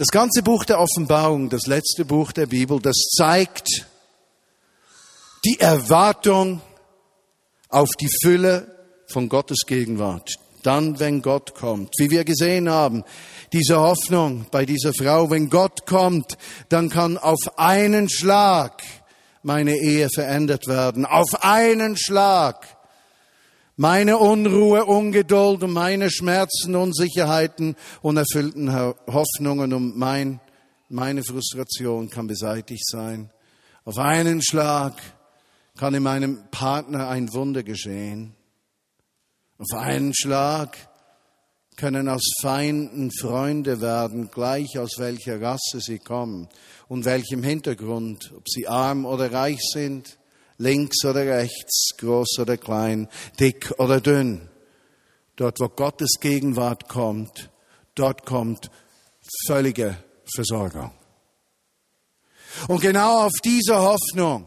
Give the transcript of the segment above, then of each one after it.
Das ganze Buch der Offenbarung, das letzte Buch der Bibel, das zeigt die Erwartung auf die Fülle von Gottes Gegenwart. Dann, wenn Gott kommt. Wie wir gesehen haben, diese Hoffnung bei dieser Frau, wenn Gott kommt, dann kann auf einen Schlag meine Ehe verändert werden. Auf einen Schlag. Meine Unruhe, Ungeduld und meine Schmerzen, Unsicherheiten, unerfüllten Hoffnungen und mein, meine Frustration kann beseitigt sein. Auf einen Schlag kann in meinem Partner ein Wunder geschehen. Auf einen Schlag können aus Feinden Freunde werden, gleich aus welcher Rasse sie kommen und welchem Hintergrund, ob sie arm oder reich sind, links oder rechts, groß oder klein, dick oder dünn. Dort, wo Gottes Gegenwart kommt, dort kommt völlige Versorgung. Und genau auf diese Hoffnung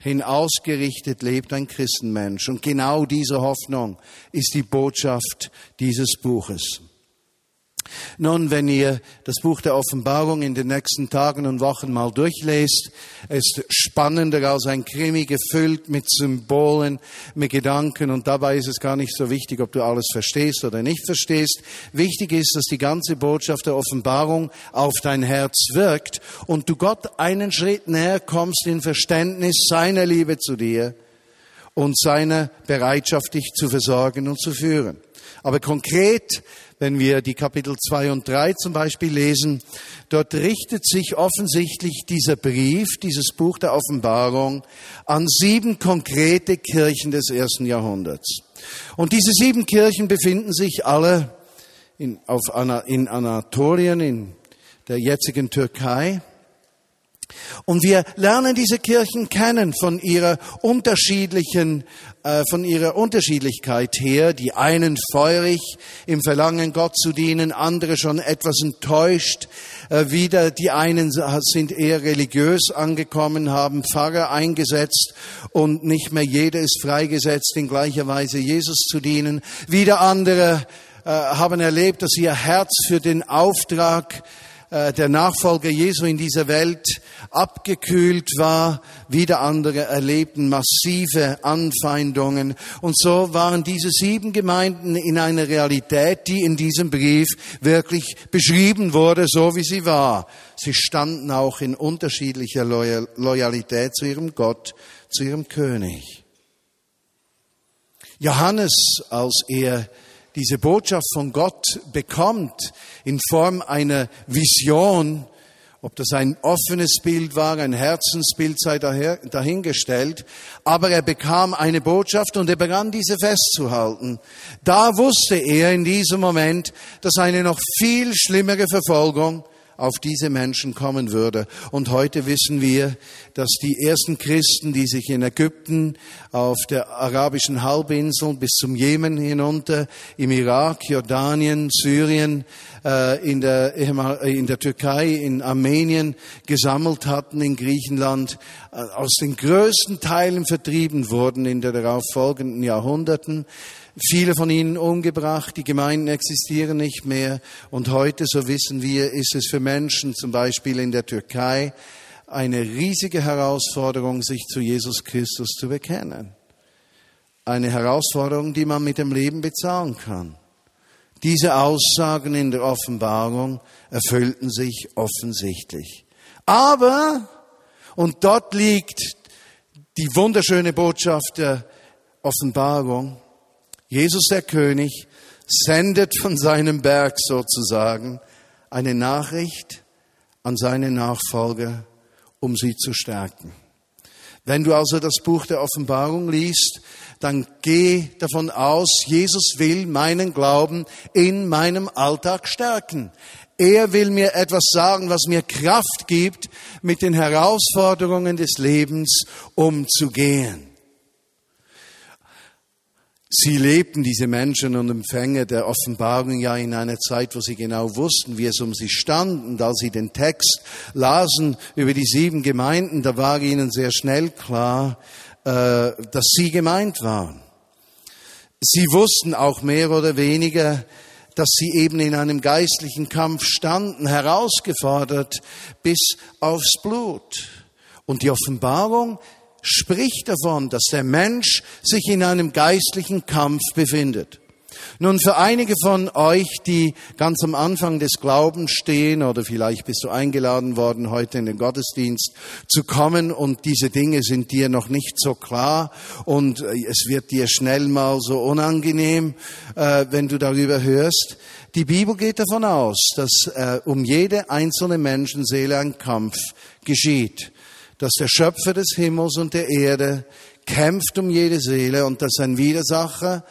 hin ausgerichtet lebt ein Christenmensch. Und genau diese Hoffnung ist die Botschaft dieses Buches. Nun, wenn ihr das Buch der Offenbarung in den nächsten Tagen und Wochen mal durchlest, ist spannender als ein Krimi, gefüllt mit Symbolen, mit Gedanken und dabei ist es gar nicht so wichtig, ob du alles verstehst oder nicht verstehst. Wichtig ist, dass die ganze Botschaft der Offenbarung auf dein Herz wirkt und du Gott einen Schritt näher kommst in Verständnis seiner Liebe zu dir und seiner Bereitschaft, dich zu versorgen und zu führen. Aber konkret wenn wir die Kapitel 2 und 3 zum Beispiel lesen, dort richtet sich offensichtlich dieser Brief, dieses Buch der Offenbarung an sieben konkrete Kirchen des ersten Jahrhunderts. Und diese sieben Kirchen befinden sich alle in, auf, in Anatolien, in der jetzigen Türkei. Und wir lernen diese Kirchen kennen von ihrer unterschiedlichen, äh, von ihrer Unterschiedlichkeit her. Die einen feurig im Verlangen, Gott zu dienen, andere schon etwas enttäuscht. Äh, wieder die einen sind eher religiös angekommen, haben Pfarrer eingesetzt und nicht mehr jeder ist freigesetzt, in gleicher Weise Jesus zu dienen. Wieder andere äh, haben erlebt, dass ihr Herz für den Auftrag der Nachfolger Jesu in dieser Welt abgekühlt war. Wieder andere erlebten massive Anfeindungen. Und so waren diese sieben Gemeinden in einer Realität, die in diesem Brief wirklich beschrieben wurde, so wie sie war. Sie standen auch in unterschiedlicher Loyalität zu ihrem Gott, zu ihrem König. Johannes, als er diese Botschaft von Gott bekommt in Form einer Vision, ob das ein offenes Bild war, ein Herzensbild sei dahingestellt, aber er bekam eine Botschaft und er begann diese festzuhalten. Da wusste er in diesem Moment, dass eine noch viel schlimmere Verfolgung auf diese Menschen kommen würde. Und heute wissen wir, dass die ersten Christen, die sich in Ägypten, auf der arabischen Halbinsel bis zum Jemen hinunter, im Irak, Jordanien, Syrien, äh, in der, in der Türkei, in Armenien gesammelt hatten, in Griechenland, äh, aus den größten Teilen vertrieben wurden in den darauffolgenden Jahrhunderten viele von ihnen umgebracht, die Gemeinden existieren nicht mehr und heute, so wissen wir, ist es für Menschen zum Beispiel in der Türkei eine riesige Herausforderung, sich zu Jesus Christus zu bekennen. Eine Herausforderung, die man mit dem Leben bezahlen kann. Diese Aussagen in der Offenbarung erfüllten sich offensichtlich. Aber, und dort liegt die wunderschöne Botschaft der Offenbarung, Jesus der König sendet von seinem Berg sozusagen eine Nachricht an seine Nachfolger, um sie zu stärken. Wenn du also das Buch der Offenbarung liest, dann geh davon aus, Jesus will meinen Glauben in meinem Alltag stärken. Er will mir etwas sagen, was mir Kraft gibt, mit den Herausforderungen des Lebens umzugehen. Sie lebten, diese Menschen und Empfänger der Offenbarung, ja in einer Zeit, wo sie genau wussten, wie es um sie stand. Und als sie den Text lasen über die sieben Gemeinden, da war ihnen sehr schnell klar, äh, dass sie gemeint waren. Sie wussten auch mehr oder weniger, dass sie eben in einem geistlichen Kampf standen, herausgefordert bis aufs Blut. Und die Offenbarung spricht davon, dass der Mensch sich in einem geistlichen Kampf befindet. Nun, für einige von euch, die ganz am Anfang des Glaubens stehen, oder vielleicht bist du eingeladen worden, heute in den Gottesdienst zu kommen und diese Dinge sind dir noch nicht so klar und äh, es wird dir schnell mal so unangenehm, äh, wenn du darüber hörst. Die Bibel geht davon aus, dass äh, um jede einzelne Menschenseele ein Kampf geschieht, dass der Schöpfer des Himmels und der Erde kämpft um jede Seele und dass ein Widersacher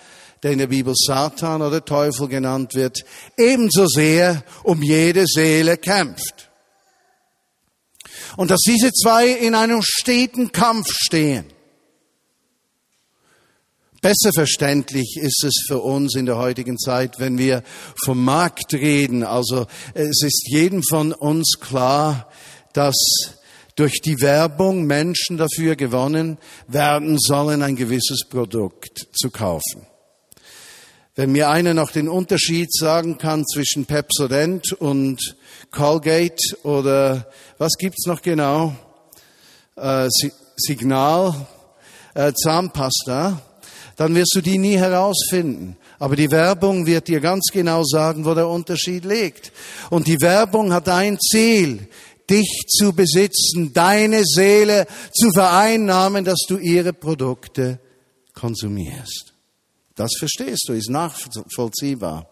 der in der Bibel Satan oder Teufel genannt wird, ebenso sehr um jede Seele kämpft. Und dass diese zwei in einem steten Kampf stehen. Besser verständlich ist es für uns in der heutigen Zeit, wenn wir vom Markt reden. Also es ist jedem von uns klar, dass durch die Werbung Menschen dafür gewonnen werden sollen, ein gewisses Produkt zu kaufen. Wenn mir einer noch den Unterschied sagen kann zwischen Pepsodent und Colgate oder was gibt's noch genau? Äh, Signal, äh, Zahnpasta, dann wirst du die nie herausfinden. Aber die Werbung wird dir ganz genau sagen, wo der Unterschied liegt. Und die Werbung hat ein Ziel, dich zu besitzen, deine Seele zu vereinnahmen, dass du ihre Produkte konsumierst. Das verstehst du, ist nachvollziehbar.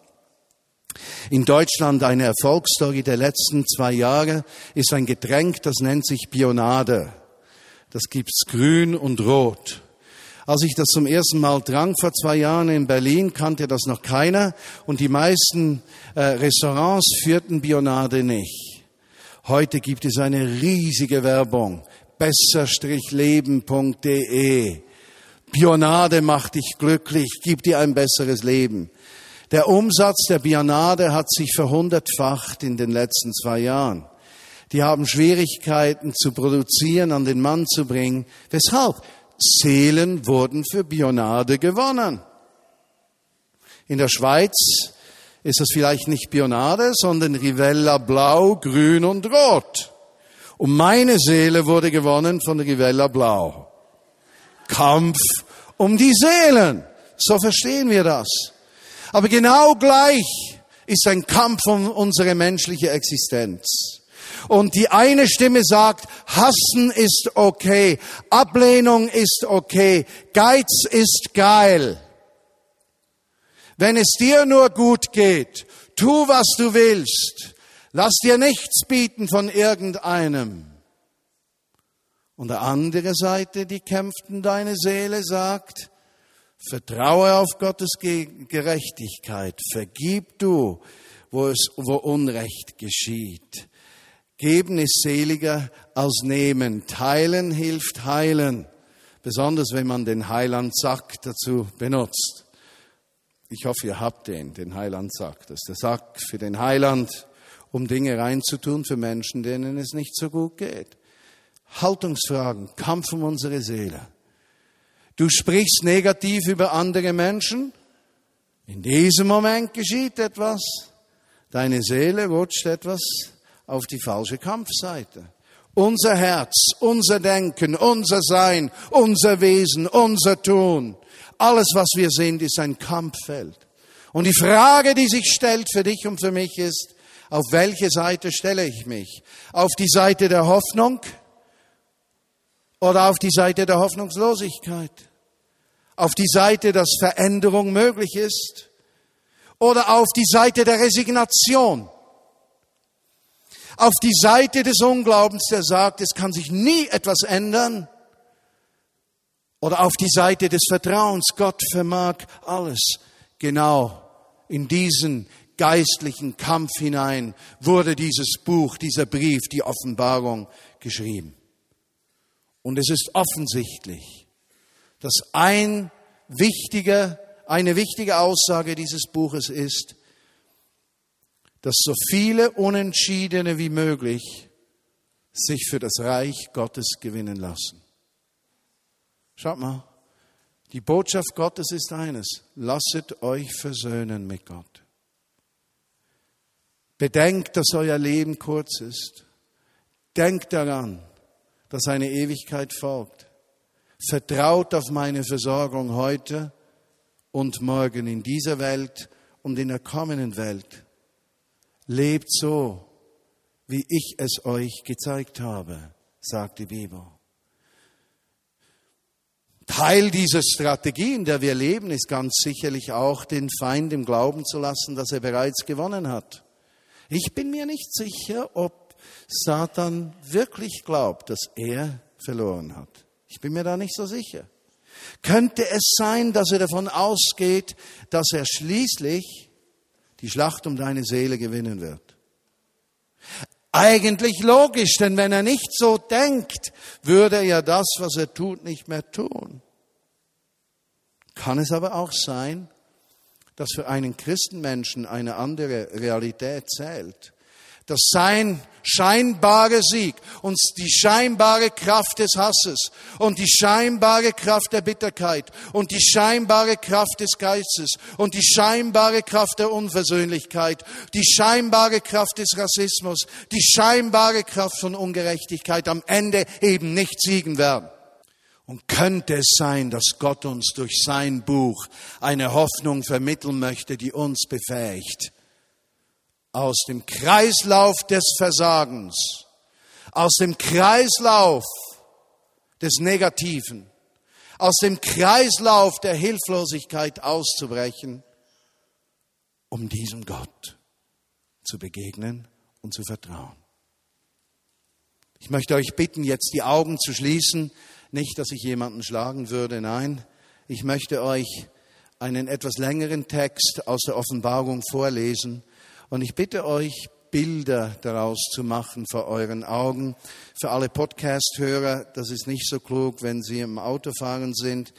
In Deutschland eine Erfolgsstory der letzten zwei Jahre ist ein Getränk, das nennt sich Bionade. Das gibt's grün und rot. Als ich das zum ersten Mal trank vor zwei Jahren in Berlin, kannte das noch keiner und die meisten äh, Restaurants führten Bionade nicht. Heute gibt es eine riesige Werbung. besser-leben.de Bionade macht dich glücklich, gibt dir ein besseres Leben. Der Umsatz der Bionade hat sich verhundertfacht in den letzten zwei Jahren. Die haben Schwierigkeiten zu produzieren, an den Mann zu bringen. Weshalb? Seelen wurden für Bionade gewonnen. In der Schweiz ist es vielleicht nicht Bionade, sondern Rivella Blau, Grün und Rot. Und meine Seele wurde gewonnen von Rivella Blau. Kampf um die Seelen. So verstehen wir das. Aber genau gleich ist ein Kampf um unsere menschliche Existenz. Und die eine Stimme sagt, hassen ist okay, Ablehnung ist okay, Geiz ist geil. Wenn es dir nur gut geht, tu, was du willst, lass dir nichts bieten von irgendeinem. Und der andere Seite, die kämpft in deine Seele, sagt, vertraue auf Gottes Gerechtigkeit, vergib du, wo es, wo Unrecht geschieht. Geben ist seliger als nehmen. Teilen hilft heilen. Besonders wenn man den Heilandsack dazu benutzt. Ich hoffe, ihr habt den, den Heilandsack. Das ist der Sack für den Heiland, um Dinge reinzutun für Menschen, denen es nicht so gut geht. Haltungsfragen, Kampf um unsere Seele. Du sprichst negativ über andere Menschen. In diesem Moment geschieht etwas. Deine Seele rutscht etwas auf die falsche Kampfseite. Unser Herz, unser Denken, unser Sein, unser Wesen, unser Tun, alles, was wir sind, ist ein Kampffeld. Und die Frage, die sich stellt für dich und für mich ist, auf welche Seite stelle ich mich? Auf die Seite der Hoffnung? oder auf die Seite der Hoffnungslosigkeit, auf die Seite, dass Veränderung möglich ist oder auf die Seite der Resignation, auf die Seite des Unglaubens, der sagt, es kann sich nie etwas ändern, oder auf die Seite des Vertrauens, Gott vermag alles. Genau in diesen geistlichen Kampf hinein wurde dieses Buch, dieser Brief, die Offenbarung geschrieben. Und es ist offensichtlich, dass ein wichtiger, eine wichtige Aussage dieses Buches ist, dass so viele Unentschiedene wie möglich sich für das Reich Gottes gewinnen lassen. Schaut mal, die Botschaft Gottes ist eines, lasset euch versöhnen mit Gott. Bedenkt, dass euer Leben kurz ist. Denkt daran, dass eine Ewigkeit folgt. Vertraut auf meine Versorgung heute und morgen in dieser Welt und in der kommenden Welt. Lebt so, wie ich es euch gezeigt habe, sagt die Bibel. Teil dieser Strategie, in der wir leben, ist ganz sicherlich auch, den Feind im Glauben zu lassen, dass er bereits gewonnen hat. Ich bin mir nicht sicher, ob Satan wirklich glaubt, dass er verloren hat. Ich bin mir da nicht so sicher. Könnte es sein, dass er davon ausgeht, dass er schließlich die Schlacht um deine Seele gewinnen wird? Eigentlich logisch, denn wenn er nicht so denkt, würde er ja das, was er tut, nicht mehr tun. Kann es aber auch sein, dass für einen Christenmenschen eine andere Realität zählt? Dass sein scheinbarer Sieg und die scheinbare Kraft des Hasses und die scheinbare Kraft der Bitterkeit und die scheinbare Kraft des Geistes und die scheinbare Kraft der Unversöhnlichkeit, die scheinbare Kraft des Rassismus, die scheinbare Kraft von Ungerechtigkeit am Ende eben nicht siegen werden. Und könnte es sein, dass Gott uns durch sein Buch eine Hoffnung vermitteln möchte, die uns befähigt, aus dem Kreislauf des Versagens, aus dem Kreislauf des Negativen, aus dem Kreislauf der Hilflosigkeit auszubrechen, um diesem Gott zu begegnen und zu vertrauen. Ich möchte euch bitten, jetzt die Augen zu schließen. Nicht, dass ich jemanden schlagen würde, nein. Ich möchte euch einen etwas längeren Text aus der Offenbarung vorlesen, und ich bitte euch, Bilder daraus zu machen vor euren Augen. Für alle Podcast-Hörer, das ist nicht so klug, wenn sie im Auto fahren sind,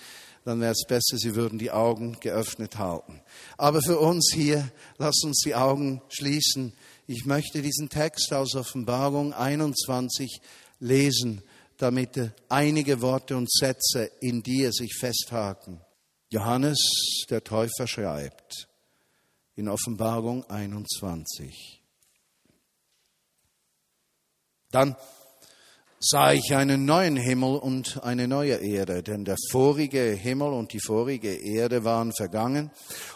dann wäre es besser, sie würden die Augen geöffnet halten. Aber für uns hier, lasst uns die Augen schließen. Ich möchte diesen Text aus Offenbarung 21 lesen, damit einige Worte und Sätze in dir sich festhaken. Johannes, der Täufer, schreibt, in Offenbarung 21. Dann sah ich einen neuen Himmel und eine neue Erde, denn der vorige Himmel und die vorige Erde waren vergangen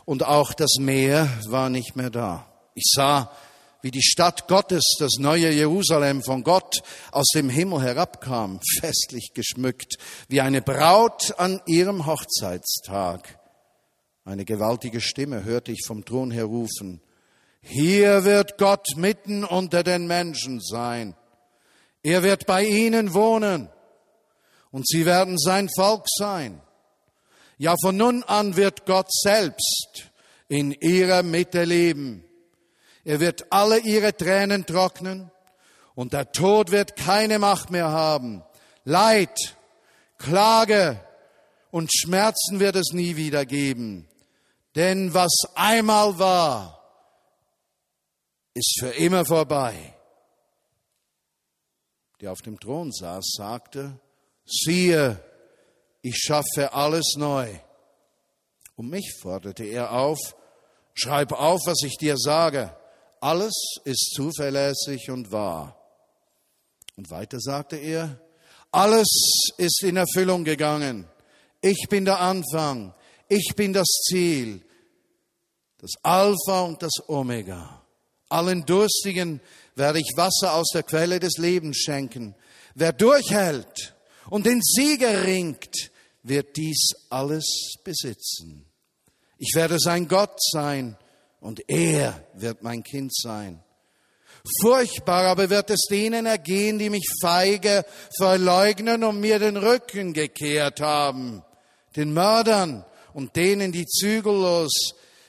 und auch das Meer war nicht mehr da. Ich sah, wie die Stadt Gottes, das neue Jerusalem von Gott aus dem Himmel herabkam, festlich geschmückt, wie eine Braut an ihrem Hochzeitstag. Eine gewaltige Stimme hörte ich vom Thron her rufen. Hier wird Gott mitten unter den Menschen sein. Er wird bei ihnen wohnen und sie werden sein Volk sein. Ja, von nun an wird Gott selbst in ihrer Mitte leben. Er wird alle ihre Tränen trocknen und der Tod wird keine Macht mehr haben. Leid, Klage und Schmerzen wird es nie wieder geben. Denn was einmal war, ist für immer vorbei. Der auf dem Thron saß, sagte, siehe, ich schaffe alles neu. Und mich forderte er auf, schreib auf, was ich dir sage. Alles ist zuverlässig und wahr. Und weiter sagte er, alles ist in Erfüllung gegangen. Ich bin der Anfang, ich bin das Ziel, das Alpha und das Omega. Allen Durstigen werde ich Wasser aus der Quelle des Lebens schenken. Wer durchhält und den Sieger ringt, wird dies alles besitzen. Ich werde sein Gott sein und er wird mein Kind sein. Furchtbar aber wird es denen ergehen, die mich feige verleugnen und mir den Rücken gekehrt haben, den Mördern, und denen, die zügellos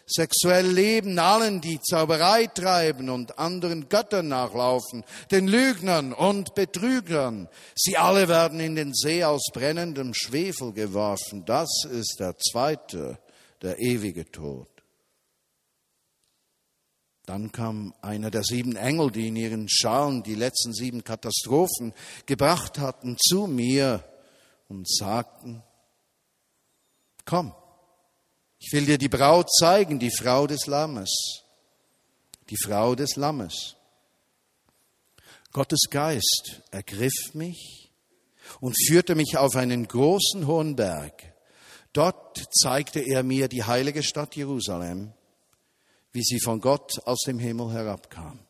sexuell leben, allen, die Zauberei treiben und anderen Göttern nachlaufen, den Lügnern und Betrügern. Sie alle werden in den See aus brennendem Schwefel geworfen. Das ist der zweite, der ewige Tod. Dann kam einer der sieben Engel, die in ihren Schalen die letzten sieben Katastrophen gebracht hatten, zu mir und sagten, komm, ich will dir die Braut zeigen, die Frau des Lammes. die Frau des Lammes. Gottes Geist ergriff mich und führte mich auf einen großen hohen Berg. Dort zeigte er mir die heilige Stadt Jerusalem, wie sie von Gott aus dem Himmel herabkam.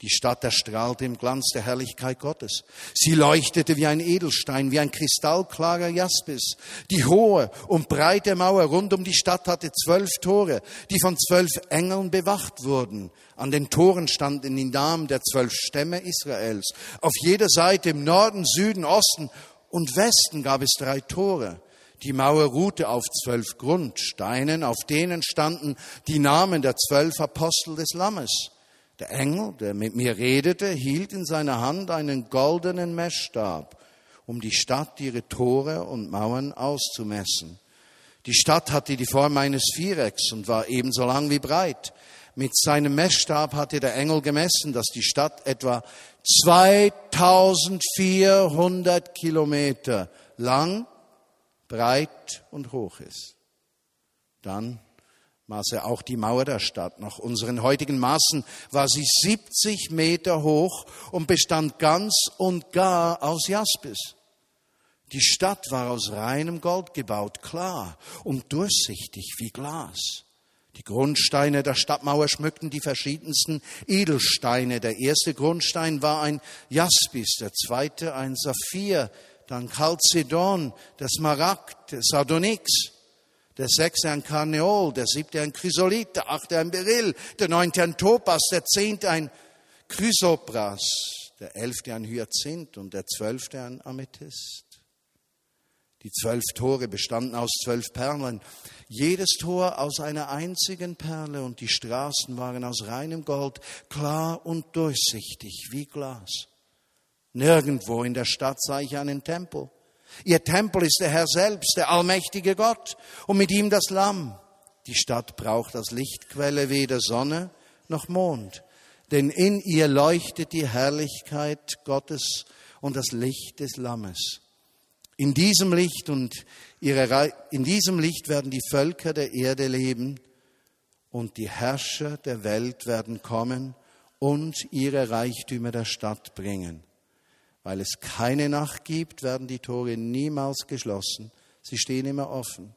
Die Stadt erstrahlte im Glanz der Herrlichkeit Gottes. Sie leuchtete wie ein Edelstein, wie ein kristallklarer Jaspis. Die hohe und breite Mauer rund um die Stadt hatte zwölf Tore, die von zwölf Engeln bewacht wurden. An den Toren standen die Namen der zwölf Stämme Israels. Auf jeder Seite im Norden, Süden, Osten und Westen gab es drei Tore. Die Mauer ruhte auf zwölf Grundsteinen, auf denen standen die Namen der zwölf Apostel des Lammes. Der Engel, der mit mir redete, hielt in seiner Hand einen goldenen Messstab, um die Stadt, ihre Tore und Mauern auszumessen. Die Stadt hatte die Form eines Vierecks und war ebenso lang wie breit. Mit seinem Messstab hatte der Engel gemessen, dass die Stadt etwa 2400 Kilometer lang, breit und hoch ist. Dann maß er auch die Mauer der Stadt. Nach unseren heutigen Maßen war sie 70 Meter hoch und bestand ganz und gar aus Jaspis. Die Stadt war aus reinem Gold gebaut, klar und durchsichtig wie Glas. Die Grundsteine der Stadtmauer schmückten die verschiedensten Edelsteine. Der erste Grundstein war ein Jaspis, der zweite ein Saphir, dann Chalcedon, der Smaragd, der Sardonyx, der sechste ein Karneol, der siebte ein Chrysolit, der achte ein Beryl, der neunte ein Topas, der zehnte ein Chrysopras, der elfte ein Hyazinth und der zwölfte ein Amethyst. Die zwölf Tore bestanden aus zwölf Perlen, jedes Tor aus einer einzigen Perle und die Straßen waren aus reinem Gold, klar und durchsichtig wie Glas. Nirgendwo in der Stadt sah ich einen Tempel. Ihr Tempel ist der Herr selbst, der allmächtige Gott und mit ihm das Lamm. Die Stadt braucht als Lichtquelle weder Sonne noch Mond, denn in ihr leuchtet die Herrlichkeit Gottes und das Licht des Lammes. In diesem Licht und ihre, in diesem Licht werden die Völker der Erde leben und die Herrscher der Welt werden kommen und ihre Reichtümer der Stadt bringen. Weil es keine Nacht gibt, werden die Tore niemals geschlossen. Sie stehen immer offen.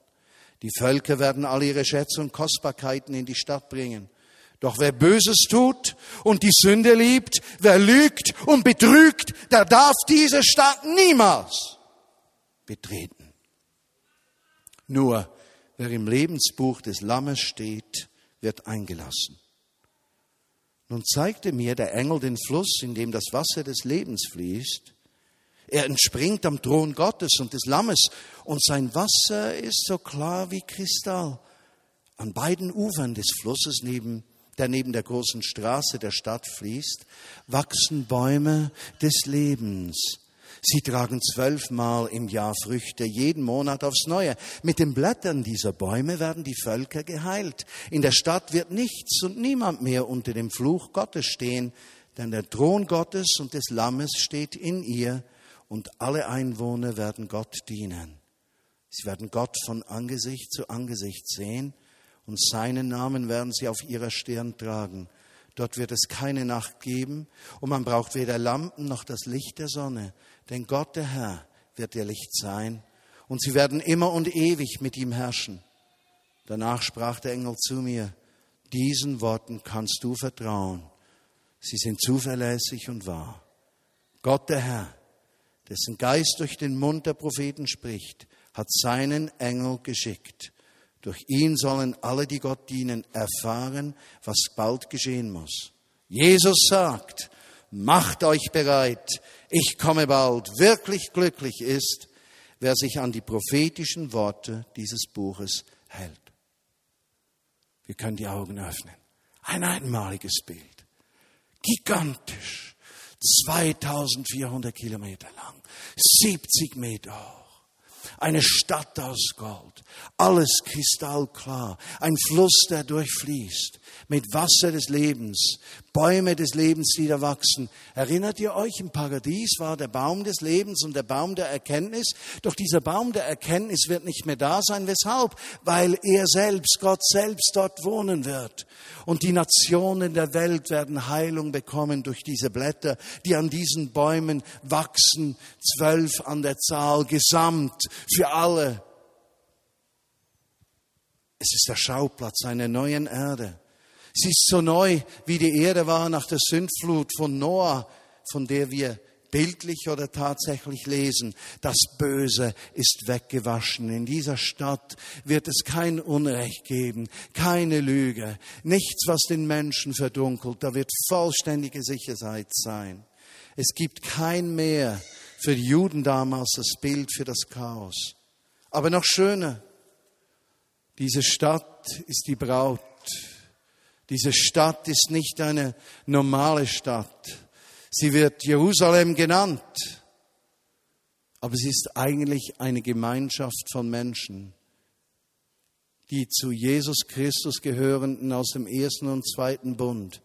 Die Völker werden all ihre Schätze und Kostbarkeiten in die Stadt bringen. Doch wer Böses tut und die Sünde liebt, wer lügt und betrügt, der darf diese Stadt niemals betreten. Nur wer im Lebensbuch des Lammes steht, wird eingelassen. Nun zeigte mir der Engel den Fluss, in dem das Wasser des Lebens fließt. Er entspringt am Thron Gottes und des Lammes und sein Wasser ist so klar wie Kristall. An beiden Ufern des Flusses, neben, der neben der großen Straße der Stadt fließt, wachsen Bäume des Lebens, Sie tragen zwölfmal im Jahr Früchte, jeden Monat aufs Neue. Mit den Blättern dieser Bäume werden die Völker geheilt. In der Stadt wird nichts und niemand mehr unter dem Fluch Gottes stehen, denn der Thron Gottes und des Lammes steht in ihr und alle Einwohner werden Gott dienen. Sie werden Gott von Angesicht zu Angesicht sehen und seinen Namen werden sie auf ihrer Stirn tragen. Dort wird es keine Nacht geben und man braucht weder Lampen noch das Licht der Sonne, denn Gott der Herr wird ihr Licht sein und sie werden immer und ewig mit ihm herrschen. Danach sprach der Engel zu mir, diesen Worten kannst du vertrauen. Sie sind zuverlässig und wahr. Gott der Herr, dessen Geist durch den Mund der Propheten spricht, hat seinen Engel geschickt durch ihn sollen alle, die Gott dienen, erfahren, was bald geschehen muss. Jesus sagt, macht euch bereit, ich komme bald. Wirklich glücklich ist, wer sich an die prophetischen Worte dieses Buches hält. Wir können die Augen öffnen. Ein einmaliges Bild. Gigantisch. 2400 Kilometer lang. 70 Meter hoch eine Stadt aus Gold, alles kristallklar, ein Fluss, der durchfließt, mit Wasser des Lebens, Bäume des Lebens, die da wachsen. Erinnert ihr euch, im Paradies war der Baum des Lebens und der Baum der Erkenntnis. Doch dieser Baum der Erkenntnis wird nicht mehr da sein. Weshalb? Weil er selbst, Gott selbst dort wohnen wird. Und die Nationen der Welt werden Heilung bekommen durch diese Blätter, die an diesen Bäumen wachsen. Zwölf an der Zahl, gesamt für alle. Es ist der Schauplatz einer neuen Erde. Sie ist so neu, wie die Erde war nach der Sündflut von Noah, von der wir bildlich oder tatsächlich lesen. Das Böse ist weggewaschen. In dieser Stadt wird es kein Unrecht geben, keine Lüge, nichts, was den Menschen verdunkelt. Da wird vollständige Sicherheit sein. Es gibt kein mehr für die Juden damals das Bild für das Chaos. Aber noch schöner, diese Stadt ist die Braut diese Stadt ist nicht eine normale Stadt. Sie wird Jerusalem genannt, aber sie ist eigentlich eine Gemeinschaft von Menschen, die zu Jesus Christus gehörenden aus dem ersten und zweiten Bund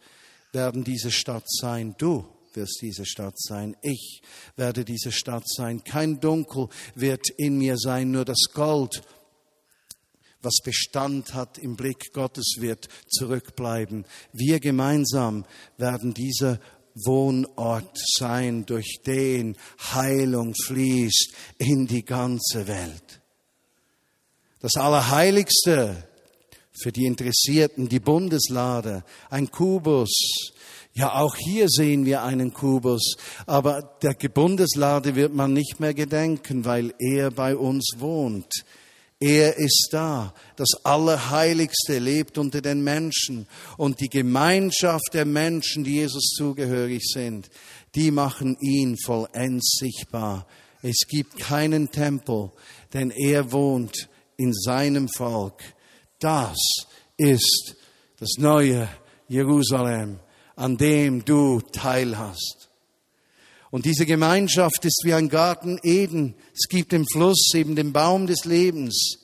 werden diese Stadt sein. Du wirst diese Stadt sein. Ich werde diese Stadt sein. Kein Dunkel wird in mir sein, nur das Gold was Bestand hat im Blick Gottes, wird zurückbleiben. Wir gemeinsam werden dieser Wohnort sein, durch den Heilung fließt in die ganze Welt. Das Allerheiligste für die Interessierten, die Bundeslade, ein Kubus. Ja, auch hier sehen wir einen Kubus, aber der Bundeslade wird man nicht mehr gedenken, weil er bei uns wohnt. Er ist da. Das Allerheiligste lebt unter den Menschen. Und die Gemeinschaft der Menschen, die Jesus zugehörig sind, die machen ihn vollends sichtbar. Es gibt keinen Tempel, denn er wohnt in seinem Volk. Das ist das neue Jerusalem, an dem du teilhast. Und diese Gemeinschaft ist wie ein Garten Eden. Es gibt den Fluss, eben den Baum des Lebens.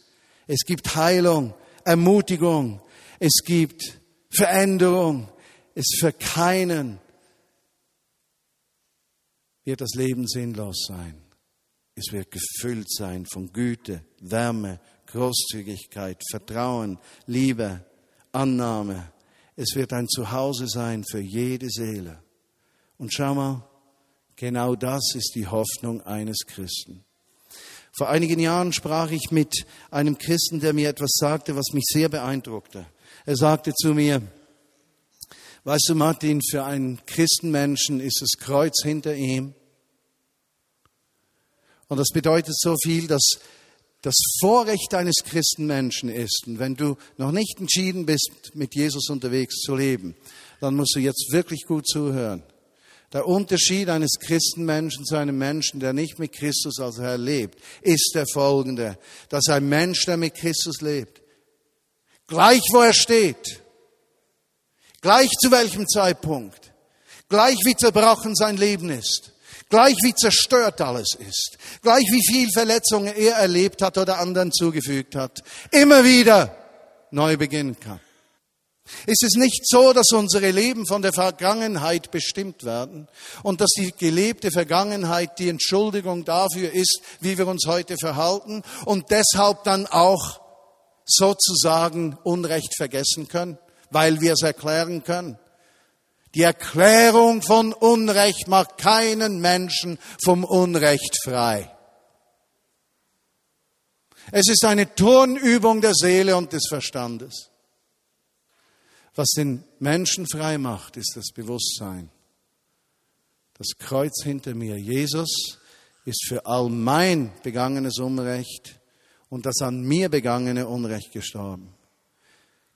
Es gibt Heilung, Ermutigung. Es gibt Veränderung. Es für keinen wird das Leben sinnlos sein. Es wird gefüllt sein von Güte, Wärme, Großzügigkeit, Vertrauen, Liebe, Annahme. Es wird ein Zuhause sein für jede Seele. Und schau mal, Genau das ist die Hoffnung eines Christen. Vor einigen Jahren sprach ich mit einem Christen, der mir etwas sagte, was mich sehr beeindruckte. Er sagte zu mir, weißt du Martin, für einen Christenmenschen ist das Kreuz hinter ihm. Und das bedeutet so viel, dass das Vorrecht eines Christenmenschen ist. Und wenn du noch nicht entschieden bist, mit Jesus unterwegs zu leben, dann musst du jetzt wirklich gut zuhören. Der Unterschied eines Christenmenschen zu einem Menschen, der nicht mit Christus als Herr lebt, ist der folgende, dass ein Mensch, der mit Christus lebt, gleich wo er steht, gleich zu welchem Zeitpunkt, gleich wie zerbrochen sein Leben ist, gleich wie zerstört alles ist, gleich wie viel Verletzungen er erlebt hat oder anderen zugefügt hat, immer wieder neu beginnen kann. Ist es nicht so, dass unsere Leben von der Vergangenheit bestimmt werden und dass die gelebte Vergangenheit die Entschuldigung dafür ist, wie wir uns heute verhalten und deshalb dann auch sozusagen Unrecht vergessen können, weil wir es erklären können? Die Erklärung von Unrecht macht keinen Menschen vom Unrecht frei. Es ist eine Turnübung der Seele und des Verstandes. Was den Menschen frei macht, ist das Bewusstsein. Das Kreuz hinter mir. Jesus ist für all mein begangenes Unrecht und das an mir begangene Unrecht gestorben.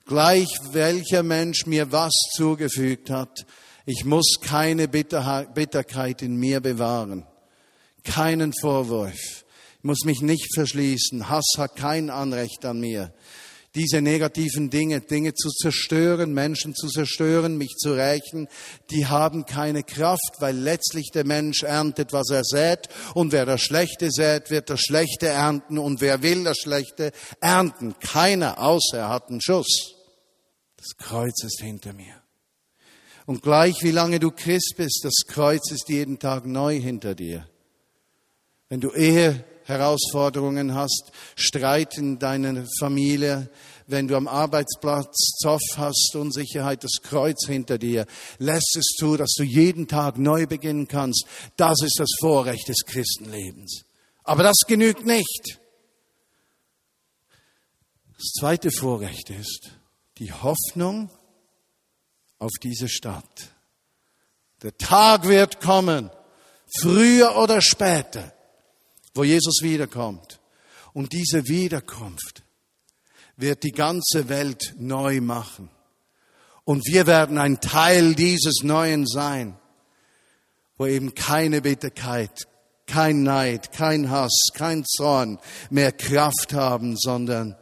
Gleich welcher Mensch mir was zugefügt hat, ich muss keine Bitterkeit in mir bewahren, keinen Vorwurf, ich muss mich nicht verschließen, Hass hat kein Anrecht an mir diese negativen Dinge, Dinge zu zerstören, Menschen zu zerstören, mich zu rächen, die haben keine Kraft, weil letztlich der Mensch erntet, was er sät. Und wer das Schlechte sät, wird das Schlechte ernten. Und wer will das Schlechte ernten? Keiner, außer er hat einen Schuss. Das Kreuz ist hinter mir. Und gleich wie lange du Christ bist, das Kreuz ist jeden Tag neu hinter dir. Wenn du Ehe Herausforderungen hast, Streit in deiner Familie, wenn du am Arbeitsplatz Zoff hast, Unsicherheit, das Kreuz hinter dir, lässt es zu, dass du jeden Tag neu beginnen kannst. Das ist das Vorrecht des Christenlebens. Aber das genügt nicht. Das zweite Vorrecht ist die Hoffnung auf diese Stadt. Der Tag wird kommen, früher oder später, wo Jesus wiederkommt. Und diese Wiederkunft wird die ganze Welt neu machen. Und wir werden ein Teil dieses Neuen sein, wo eben keine Bitterkeit, kein Neid, kein Hass, kein Zorn mehr Kraft haben, sondern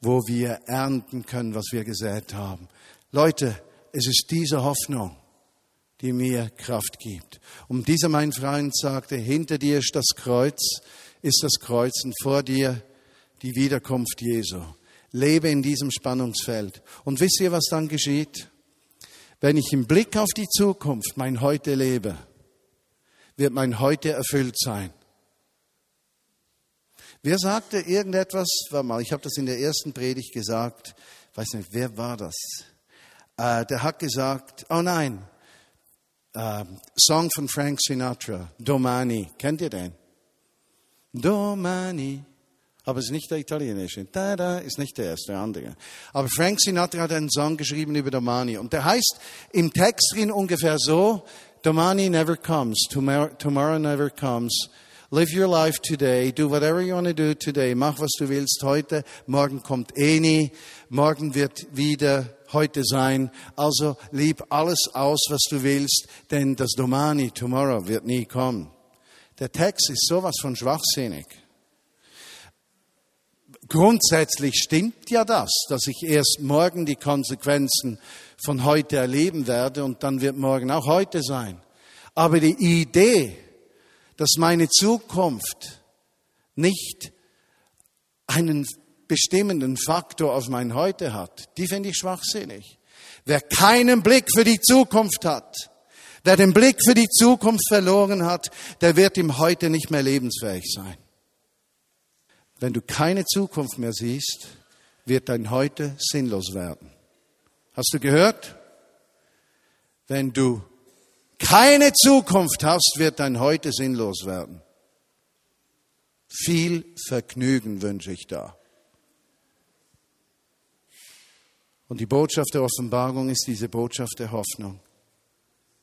wo wir ernten können, was wir gesät haben. Leute, es ist diese Hoffnung, die mir Kraft gibt. Und dieser mein Freund sagte, hinter dir ist das Kreuz, ist das Kreuz und vor dir die Wiederkunft Jesu. Lebe in diesem Spannungsfeld. Und wisst ihr, was dann geschieht? Wenn ich im Blick auf die Zukunft mein Heute lebe, wird mein Heute erfüllt sein. Wer sagte irgendetwas, war mal, ich habe das in der ersten Predigt gesagt, weiß nicht, wer war das? Äh, der hat gesagt, oh nein, äh, Song von Frank Sinatra, Domani, kennt ihr den? Domani, aber es ist nicht der italienische. Da, da ist nicht der erste, der andere. Aber Frank Sinatra hat einen Song geschrieben über Domani und der heißt im Text drin ungefähr so, Domani never comes, tomorrow, tomorrow never comes. Live your life today. Do whatever you want to do today. Mach, was du willst heute. Morgen kommt eh nie. Morgen wird wieder heute sein. Also lieb alles aus, was du willst, denn das Domani, tomorrow, wird nie kommen. Der Text ist sowas von schwachsinnig. Grundsätzlich stimmt ja das, dass ich erst morgen die Konsequenzen von heute erleben werde und dann wird morgen auch heute sein. Aber die Idee, dass meine Zukunft nicht einen bestimmenden Faktor auf mein Heute hat, die finde ich schwachsinnig. Wer keinen Blick für die Zukunft hat, wer den Blick für die Zukunft verloren hat, der wird im Heute nicht mehr lebensfähig sein. Wenn du keine Zukunft mehr siehst, wird dein Heute sinnlos werden. Hast du gehört? Wenn du keine Zukunft hast, wird dein Heute sinnlos werden. Viel Vergnügen wünsche ich da. Und die Botschaft der Offenbarung ist diese Botschaft der Hoffnung.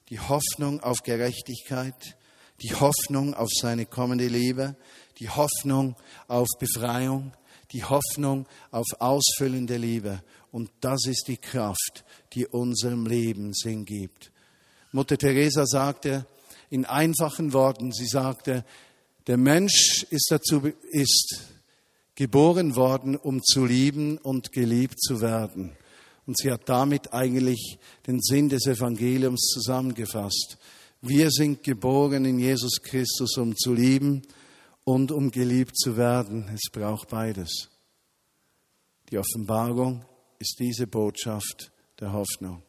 Die Hoffnung auf Gerechtigkeit, die Hoffnung auf seine kommende Liebe, die Hoffnung auf Befreiung, die Hoffnung auf ausfüllende Liebe. Und das ist die Kraft, die unserem Leben Sinn gibt. Mutter Teresa sagte in einfachen Worten, sie sagte, der Mensch ist dazu, ist geboren worden, um zu lieben und geliebt zu werden. Und sie hat damit eigentlich den Sinn des Evangeliums zusammengefasst. Wir sind geboren in Jesus Christus, um zu lieben und um geliebt zu werden. Es braucht beides. Die Offenbarung ist diese Botschaft der Hoffnung.